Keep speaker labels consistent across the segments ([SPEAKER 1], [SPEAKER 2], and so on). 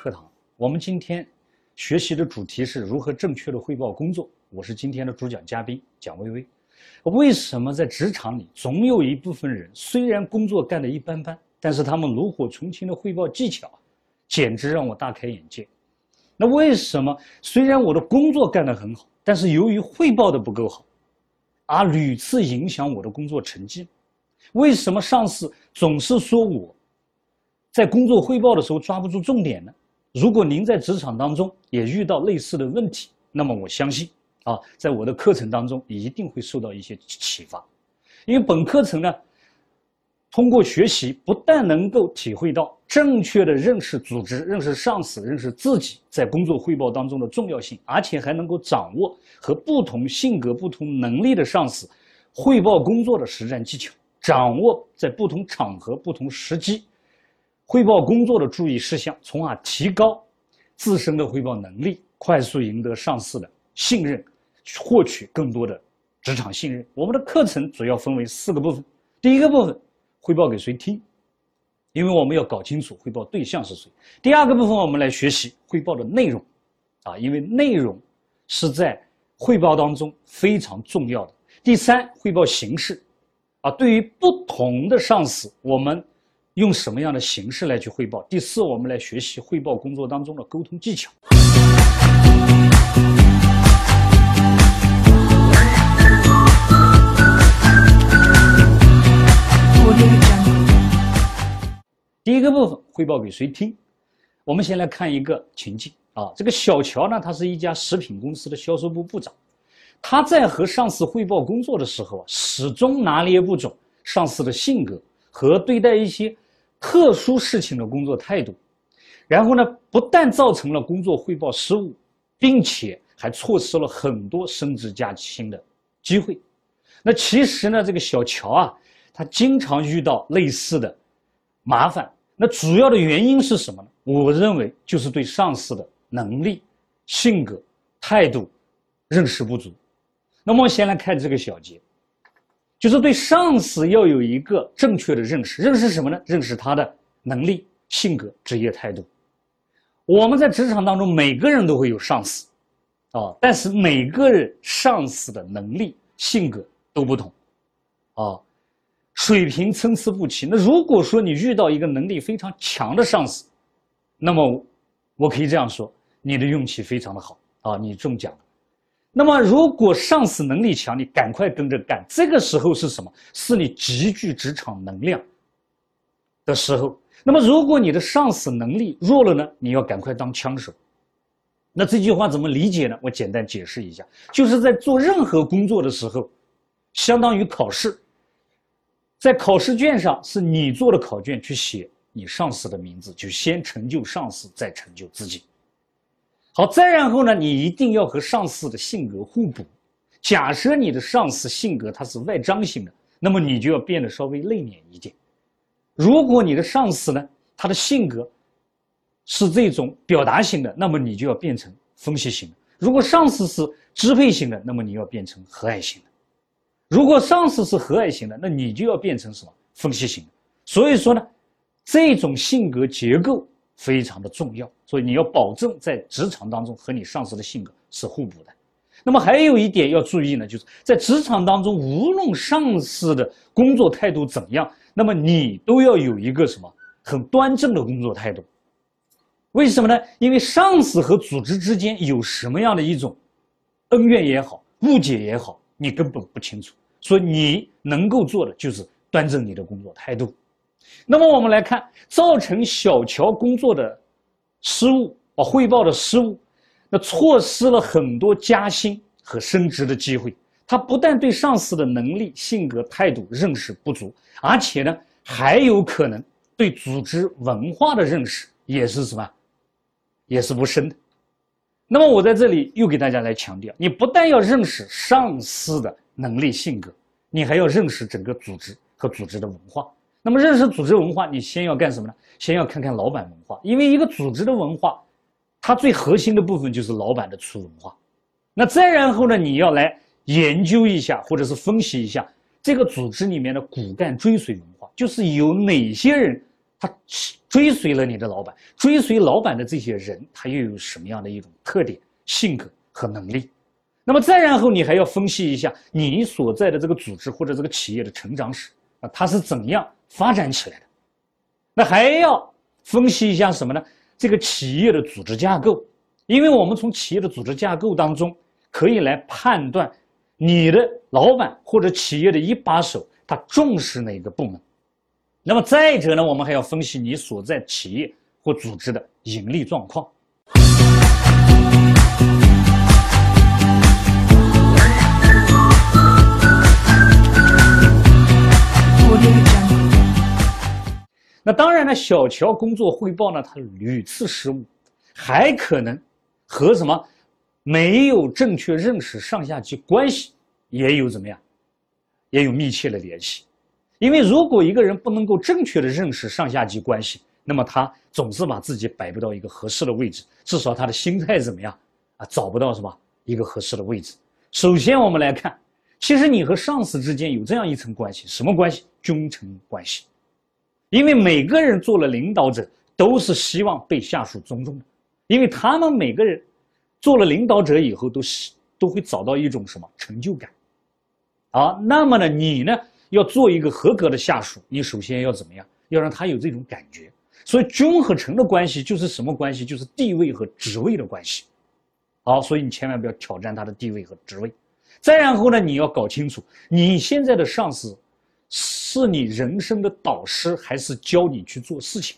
[SPEAKER 1] 课堂。我们今天学习的主题是如何正确的汇报工作。我是今天的主讲嘉宾蒋薇薇。为什么在职场里总有一部分人虽然工作干得一般般，但是他们炉火纯青的汇报技巧，简直让我大开眼界。那为什么虽然我的工作干得很好，但是由于汇报的不够好，而屡次影响我的工作成绩？为什么上司总是说我在工作汇报的时候抓不住重点呢？如果您在职场当中也遇到类似的问题，那么我相信啊，在我的课程当中一定会受到一些启发，因为本课程呢。通过学习，不但能够体会到正确的认识组织、认识上司、认识自己在工作汇报当中的重要性，而且还能够掌握和不同性格、不同能力的上司汇报工作的实战技巧，掌握在不同场合、不同时机汇报工作的注意事项，从而提高自身的汇报能力，快速赢得上司的信任，获取更多的职场信任。我们的课程主要分为四个部分，第一个部分。汇报给谁听？因为我们要搞清楚汇报对象是谁。第二个部分，我们来学习汇报的内容，啊，因为内容是在汇报当中非常重要的。第三，汇报形式，啊，对于不同的上司，我们用什么样的形式来去汇报？第四，我们来学习汇报工作当中的沟通技巧。第一个部分汇报给谁听？我们先来看一个情境啊，这个小乔呢，他是一家食品公司的销售部部长，他在和上司汇报工作的时候啊，始终拿捏不准上司的性格和对待一些特殊事情的工作态度，然后呢，不但造成了工作汇报失误，并且还错失了很多升职加薪的机会。那其实呢，这个小乔啊。他经常遇到类似的麻烦，那主要的原因是什么呢？我认为就是对上司的能力、性格、态度认识不足。那么，先来看这个小节，就是对上司要有一个正确的认识。认识什么呢？认识他的能力、性格、职业态度。我们在职场当中，每个人都会有上司，啊，但是每个人上司的能力、性格都不同，啊。水平参差不齐。那如果说你遇到一个能力非常强的上司，那么我可以这样说，你的运气非常的好啊，你中奖了。那么如果上司能力强，你赶快跟着干。这个时候是什么？是你极具职场能量的时候。那么如果你的上司能力弱了呢？你要赶快当枪手。那这句话怎么理解呢？我简单解释一下，就是在做任何工作的时候，相当于考试。在考试卷上是你做的考卷，去写你上司的名字，就先成就上司，再成就自己。好，再然后呢，你一定要和上司的性格互补。假设你的上司性格他是外张型的，那么你就要变得稍微内敛一点。如果你的上司呢，他的性格是这种表达型的，那么你就要变成分析型的。如果上司是支配型的，那么你要变成和蔼型的。如果上司是和蔼型的，那你就要变成什么分析型的。所以说呢，这种性格结构非常的重要。所以你要保证在职场当中和你上司的性格是互补的。那么还有一点要注意呢，就是在职场当中，无论上司的工作态度怎样，那么你都要有一个什么很端正的工作态度。为什么呢？因为上司和组织之间有什么样的一种恩怨也好，误解也好，你根本不清楚。所以你能够做的就是端正你的工作态度。那么我们来看，造成小乔工作的失误啊，汇报的失误，那错失了很多加薪和升职的机会。他不但对上司的能力、性格、态度认识不足，而且呢，还有可能对组织文化的认识也是什么，也是不深的。那么我在这里又给大家来强调，你不但要认识上司的。能力、性格，你还要认识整个组织和组织的文化。那么，认识组织文化，你先要干什么呢？先要看看老板文化，因为一个组织的文化，它最核心的部分就是老板的初文化。那再然后呢，你要来研究一下，或者是分析一下这个组织里面的骨干追随文化，就是有哪些人他追随了你的老板，追随老板的这些人，他又有什么样的一种特点、性格和能力？那么再然后，你还要分析一下你所在的这个组织或者这个企业的成长史啊，它是怎样发展起来的？那还要分析一下什么呢？这个企业的组织架构，因为我们从企业的组织架构当中可以来判断你的老板或者企业的一把手他重视哪个部门。那么再者呢，我们还要分析你所在企业或组织的盈利状况。那当然呢，小乔工作汇报呢，他屡次失误，还可能和什么没有正确认识上下级关系也有怎么样，也有密切的联系。因为如果一个人不能够正确的认识上下级关系，那么他总是把自己摆不到一个合适的位置，至少他的心态怎么样啊，找不到什么一个合适的位置。首先我们来看，其实你和上司之间有这样一层关系，什么关系？君臣关系。因为每个人做了领导者，都是希望被下属尊重的，因为他们每个人做了领导者以后，都是都会找到一种什么成就感，啊，那么呢，你呢要做一个合格的下属，你首先要怎么样？要让他有这种感觉。所以君和臣的关系就是什么关系？就是地位和职位的关系。好，所以你千万不要挑战他的地位和职位。再然后呢，你要搞清楚你现在的上司。是你人生的导师，还是教你去做事情？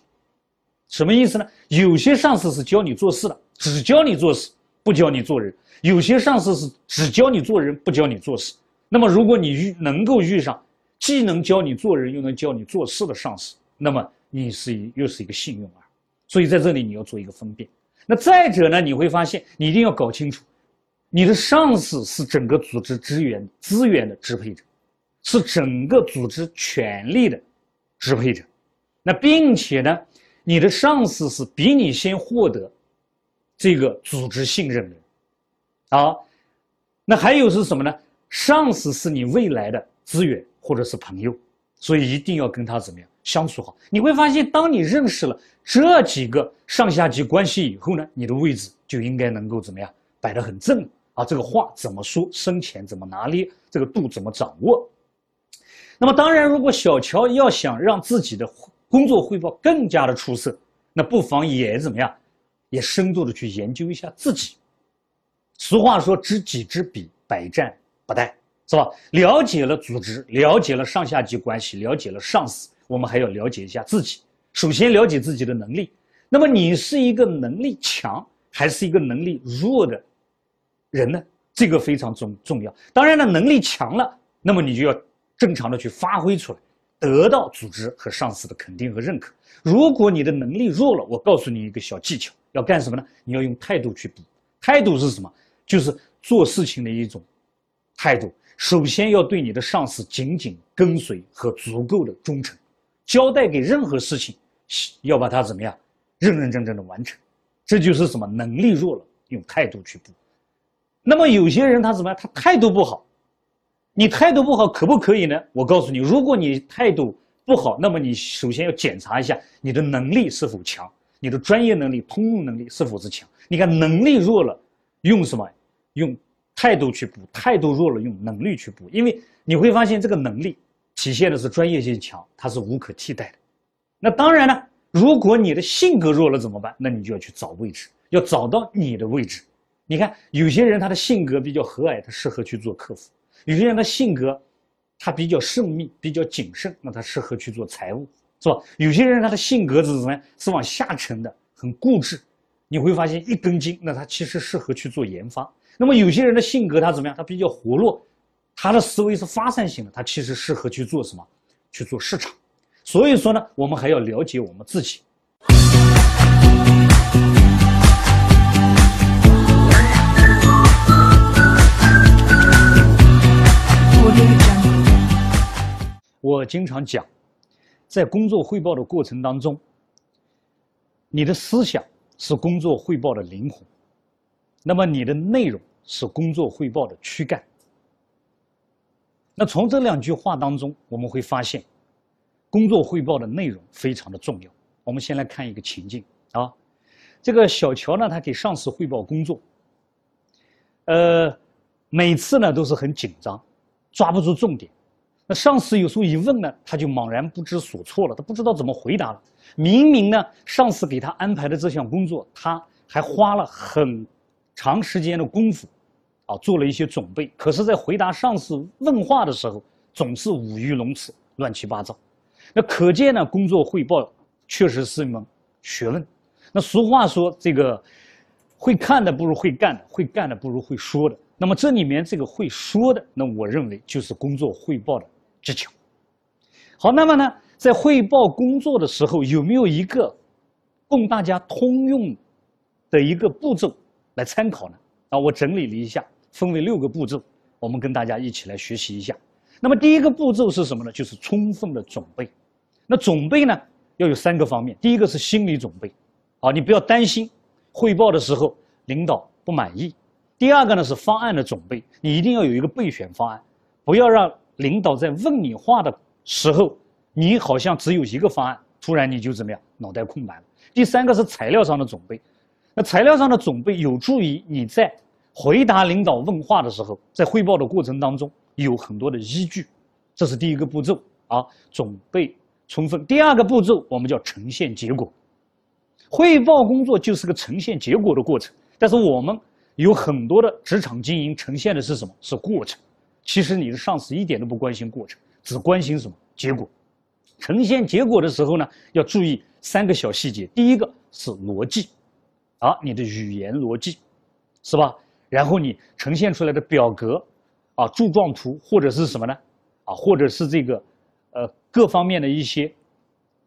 [SPEAKER 1] 什么意思呢？有些上司是教你做事的，只教你做事，不教你做人；有些上司是只教你做人，不教你做事。那么，如果你遇能够遇上既能教你做人，又能教你做事的上司，那么你是一又是一个幸运儿。所以在这里你要做一个分辨。那再者呢，你会发现你一定要搞清楚，你的上司是整个组织资源资源的支配者。是整个组织权力的支配者，那并且呢，你的上司是比你先获得这个组织信任的，啊，那还有是什么呢？上司是你未来的资源或者是朋友，所以一定要跟他怎么样相处好。你会发现，当你认识了这几个上下级关系以后呢，你的位置就应该能够怎么样摆得很正啊。这个话怎么说，深浅怎么拿捏，这个度怎么掌握。那么当然，如果小乔要想让自己的工作汇报更加的出色，那不妨也怎么样，也深度的去研究一下自己。俗话说“知己知彼，百战不殆”，是吧？了解了组织，了解了上下级关系，了解了上司，我们还要了解一下自己。首先了解自己的能力。那么你是一个能力强还是一个能力弱的人呢？这个非常重重要。当然了，能力强了，那么你就要。正常的去发挥出来，得到组织和上司的肯定和认可。如果你的能力弱了，我告诉你一个小技巧，要干什么呢？你要用态度去补。态度是什么？就是做事情的一种态度。首先要对你的上司紧紧跟随和足够的忠诚，交代给任何事情，要把它怎么样，认认真真的完成。这就是什么？能力弱了，用态度去补。那么有些人他怎么样？他态度不好。你态度不好可不可以呢？我告诉你，如果你态度不好，那么你首先要检查一下你的能力是否强，你的专业能力、通用能力是否是强。你看能力弱了，用什么？用态度去补；态度弱了，用能力去补。因为你会发现，这个能力体现的是专业性强，它是无可替代的。那当然呢，如果你的性格弱了怎么办？那你就要去找位置，要找到你的位置。你看，有些人他的性格比较和蔼，他适合去做客服。有些人的性格，他比较慎密，比较谨慎，那他适合去做财务，是吧？有些人他的性格是怎么样？是往下沉的，很固执。你会发现一根筋，那他其实适合去做研发。那么有些人的性格他怎么样？他比较活络，他的思维是发散性的，他其实适合去做什么？去做市场。所以说呢，我们还要了解我们自己。我经常讲，在工作汇报的过程当中，你的思想是工作汇报的灵魂，那么你的内容是工作汇报的躯干。那从这两句话当中，我们会发现，工作汇报的内容非常的重要。我们先来看一个情境啊，这个小乔呢，他给上司汇报工作，呃，每次呢都是很紧张，抓不住重点。那上司有时候一问呢，他就茫然不知所措了，他不知道怎么回答了。明明呢，上司给他安排的这项工作，他还花了很长时间的功夫。啊，做了一些准备，可是，在回答上司问话的时候，总是五鱼龙词，乱七八糟。那可见呢，工作汇报确实是一门学问。那俗话说，这个会看的不如会干的，会干的不如会说的。那么这里面这个会说的，那我认为就是工作汇报的技巧。好，那么呢，在汇报工作的时候，有没有一个供大家通用的一个步骤来参考呢？啊，我整理了一下。分为六个步骤，我们跟大家一起来学习一下。那么第一个步骤是什么呢？就是充分的准备。那准备呢，要有三个方面。第一个是心理准备，啊，你不要担心汇报的时候领导不满意。第二个呢是方案的准备，你一定要有一个备选方案，不要让领导在问你话的时候，你好像只有一个方案，突然你就怎么样，脑袋空白了。第三个是材料上的准备，那材料上的准备有助于你在。回答领导问话的时候，在汇报的过程当中有很多的依据，这是第一个步骤啊，准备充分。第二个步骤我们叫呈现结果，汇报工作就是个呈现结果的过程。但是我们有很多的职场经营呈现的是什么？是过程。其实你的上司一点都不关心过程，只关心什么结果。呈现结果的时候呢，要注意三个小细节。第一个是逻辑，啊，你的语言逻辑，是吧？然后你呈现出来的表格，啊，柱状图或者是什么呢？啊，或者是这个，呃，各方面的一些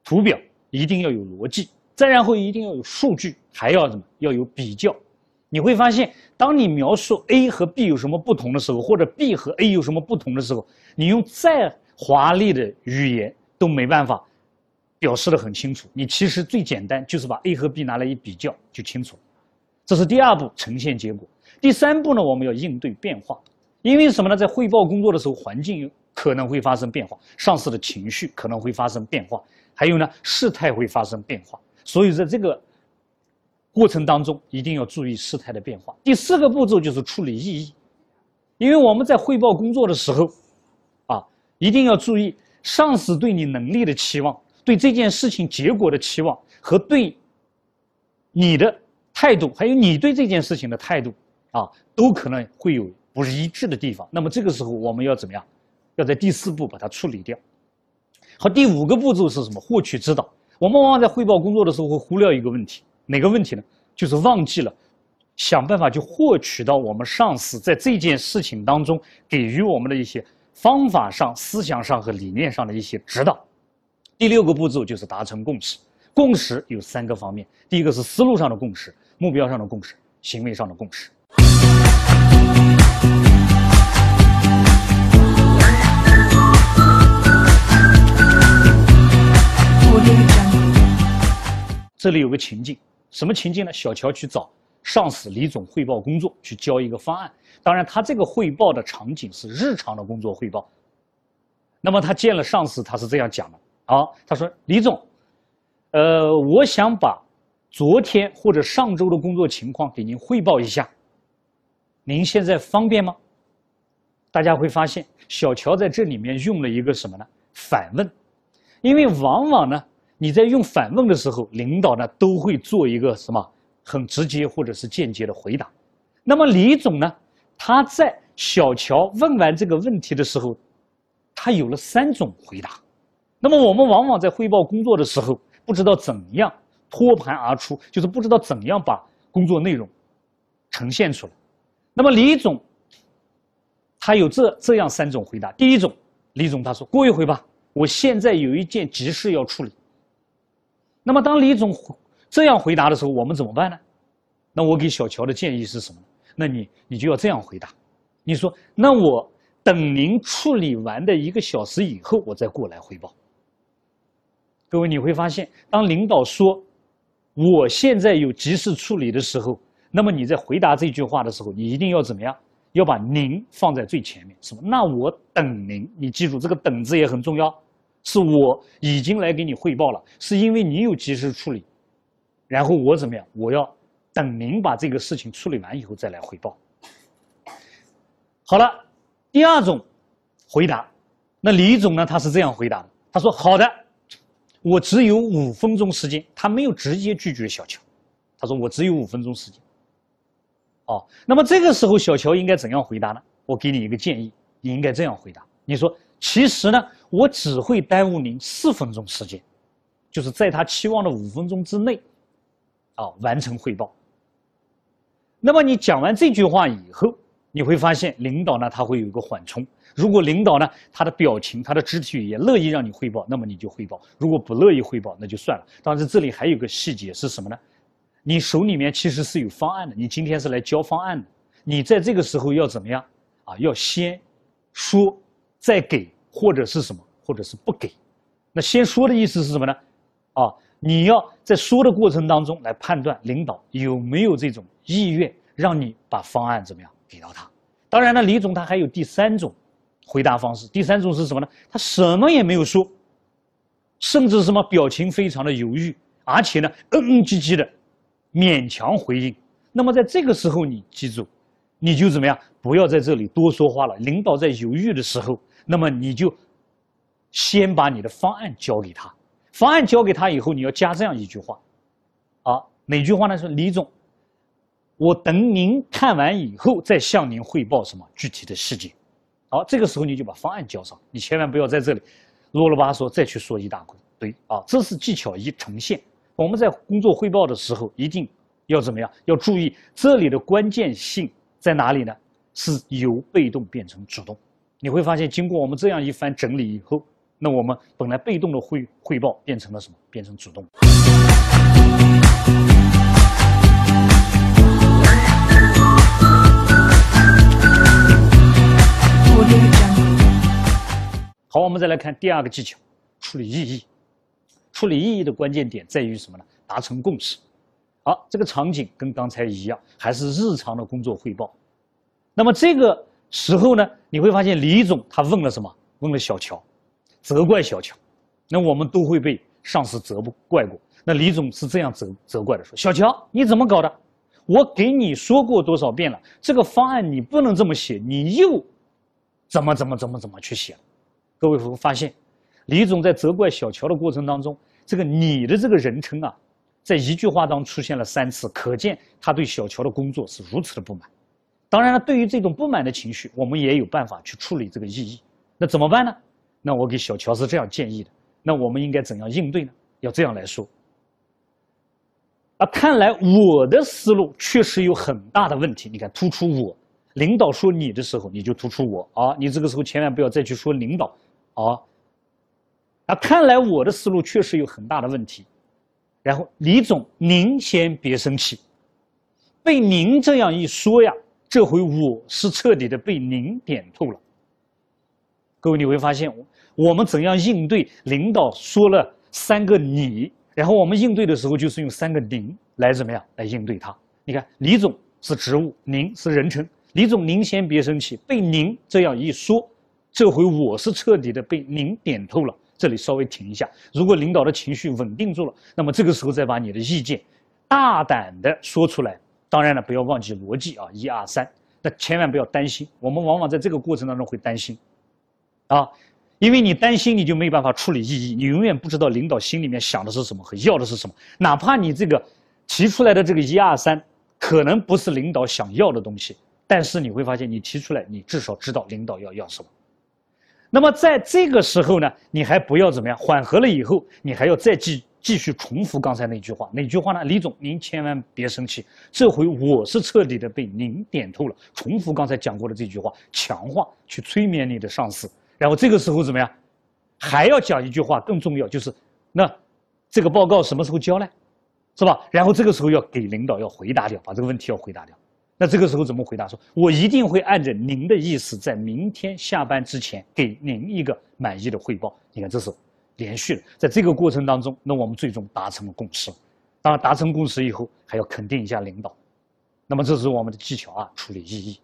[SPEAKER 1] 图表，一定要有逻辑。再然后一定要有数据，还要什么？要有比较。你会发现，当你描述 A 和 B 有什么不同的时候，或者 B 和 A 有什么不同的时候，你用再华丽的语言都没办法表示的很清楚。你其实最简单就是把 A 和 B 拿来一比较就清楚。这是第二步，呈现结果。第三步呢，我们要应对变化，因为什么呢？在汇报工作的时候，环境可能会发生变化，上司的情绪可能会发生变化，还有呢，事态会发生变化。所以在这个过程当中，一定要注意事态的变化。第四个步骤就是处理异议，因为我们在汇报工作的时候，啊，一定要注意上司对你能力的期望，对这件事情结果的期望和对你的态度，还有你对这件事情的态度。啊，都可能会有不是一致的地方。那么这个时候我们要怎么样？要在第四步把它处理掉。好，第五个步骤是什么？获取指导。我们往往在汇报工作的时候会忽略一个问题，哪个问题呢？就是忘记了想办法去获取到我们上司在这件事情当中给予我们的一些方法上、思想上和理念上的一些指导。第六个步骤就是达成共识。共识有三个方面：第一个是思路上的共识、目标上的共识、行为上的共识。这里有个情境，什么情境呢？小乔去找上司李总汇报工作，去交一个方案。当然，他这个汇报的场景是日常的工作汇报。那么他见了上司，他是这样讲的：啊，他说李总，呃，我想把昨天或者上周的工作情况给您汇报一下。您现在方便吗？大家会发现，小乔在这里面用了一个什么呢？反问，因为往往呢，你在用反问的时候，领导呢都会做一个什么很直接或者是间接的回答。那么李总呢，他在小乔问完这个问题的时候，他有了三种回答。那么我们往往在汇报工作的时候，不知道怎样托盘而出，就是不知道怎样把工作内容呈现出来。那么李总，他有这这样三种回答。第一种，李总他说：“过一会吧，我现在有一件急事要处理。”那么当李总这样回答的时候，我们怎么办呢？那我给小乔的建议是什么？那你你就要这样回答：你说，那我等您处理完的一个小时以后，我再过来汇报。各位你会发现，当领导说我现在有急事处理的时候。那么你在回答这句话的时候，你一定要怎么样？要把您放在最前面。什么？那我等您。你记住这个“等”字也很重要。是我已经来给你汇报了，是因为你有及时处理，然后我怎么样？我要等您把这个事情处理完以后再来汇报。好了，第二种回答，那李总呢？他是这样回答的：他说：“好的，我只有五分钟时间。”他没有直接拒绝小乔，他说：“我只有五分钟时间。”哦，那么这个时候小乔应该怎样回答呢？我给你一个建议，你应该这样回答：你说。其实呢，我只会耽误您四分钟时间，就是在他期望的五分钟之内，啊，完成汇报。那么你讲完这句话以后，你会发现领导呢他会有一个缓冲。如果领导呢他的表情、他的肢体语言乐意让你汇报，那么你就汇报；如果不乐意汇报，那就算了。当然这里还有个细节是什么呢？你手里面其实是有方案的，你今天是来交方案的，你在这个时候要怎么样啊？要先说。再给或者是什么，或者是不给，那先说的意思是什么呢？啊，你要在说的过程当中来判断领导有没有这种意愿，让你把方案怎么样给到他。当然了，李总他还有第三种回答方式，第三种是什么呢？他什么也没有说，甚至什么表情非常的犹豫，而且呢嗯嗯唧唧的勉强回应。那么在这个时候，你记住，你就怎么样？不要在这里多说话了。领导在犹豫的时候。那么你就先把你的方案交给他，方案交给他以后，你要加这样一句话，啊，哪句话呢？说李总，我等您看完以后再向您汇报什么具体的细节。好，这个时候你就把方案交上，你千万不要在这里啰啰吧嗦再去说一大堆对啊！这是技巧一呈现。我们在工作汇报的时候一定要怎么样？要注意这里的关键性在哪里呢？是由被动变成主动。你会发现，经过我们这样一番整理以后，那我们本来被动的汇汇报变成了什么？变成主动。好，我们再来看第二个技巧，处理异议。处理异议的关键点在于什么呢？达成共识。好，这个场景跟刚才一样，还是日常的工作汇报。那么这个。时候呢，你会发现李总他问了什么？问了小乔，责怪小乔。那我们都会被上司责不怪过。那李总是这样责责怪的说：“小乔，你怎么搞的？我给你说过多少遍了？这个方案你不能这么写，你又怎么怎么怎么怎么去写？”各位会发现，李总在责怪小乔的过程当中，这个你的这个人称啊，在一句话当中出现了三次，可见他对小乔的工作是如此的不满。当然了，对于这种不满的情绪，我们也有办法去处理这个异议。那怎么办呢？那我给小乔是这样建议的。那我们应该怎样应对呢？要这样来说。啊，看来我的思路确实有很大的问题。你看，突出我，领导说你的时候，你就突出我啊！你这个时候千万不要再去说领导啊。啊，看来我的思路确实有很大的问题。然后，李总，您先别生气，被您这样一说呀。这回我是彻底的被您点透了。各位，你会发现，我们怎样应对领导说了三个你，然后我们应对的时候就是用三个您来怎么样来应对他？你看，李总是职务，您是人称。李总，您先别生气，被您这样一说，这回我是彻底的被您点透了。这里稍微停一下，如果领导的情绪稳定住了，那么这个时候再把你的意见大胆的说出来。当然了，不要忘记逻辑啊，一二三，那千万不要担心。我们往往在这个过程当中会担心，啊，因为你担心，你就没办法处理异议，你永远不知道领导心里面想的是什么和要的是什么。哪怕你这个提出来的这个一二三，可能不是领导想要的东西，但是你会发现，你提出来，你至少知道领导要要什么。那么在这个时候呢，你还不要怎么样，缓和了以后，你还要再继。继续重复刚才那句话，哪句话呢？李总，您千万别生气，这回我是彻底的被您点透了。重复刚才讲过的这句话，强化去催眠你的上司。然后这个时候怎么样？还要讲一句话，更重要就是，那这个报告什么时候交呢？是吧？然后这个时候要给领导要回答掉，把这个问题要回答掉。那这个时候怎么回答？说我一定会按照您的意思，在明天下班之前给您一个满意的汇报。你看，这是。连续的，在这个过程当中，那我们最终达成了共识。当然，达成共识以后，还要肯定一下领导。那么，这是我们的技巧啊，处理异议。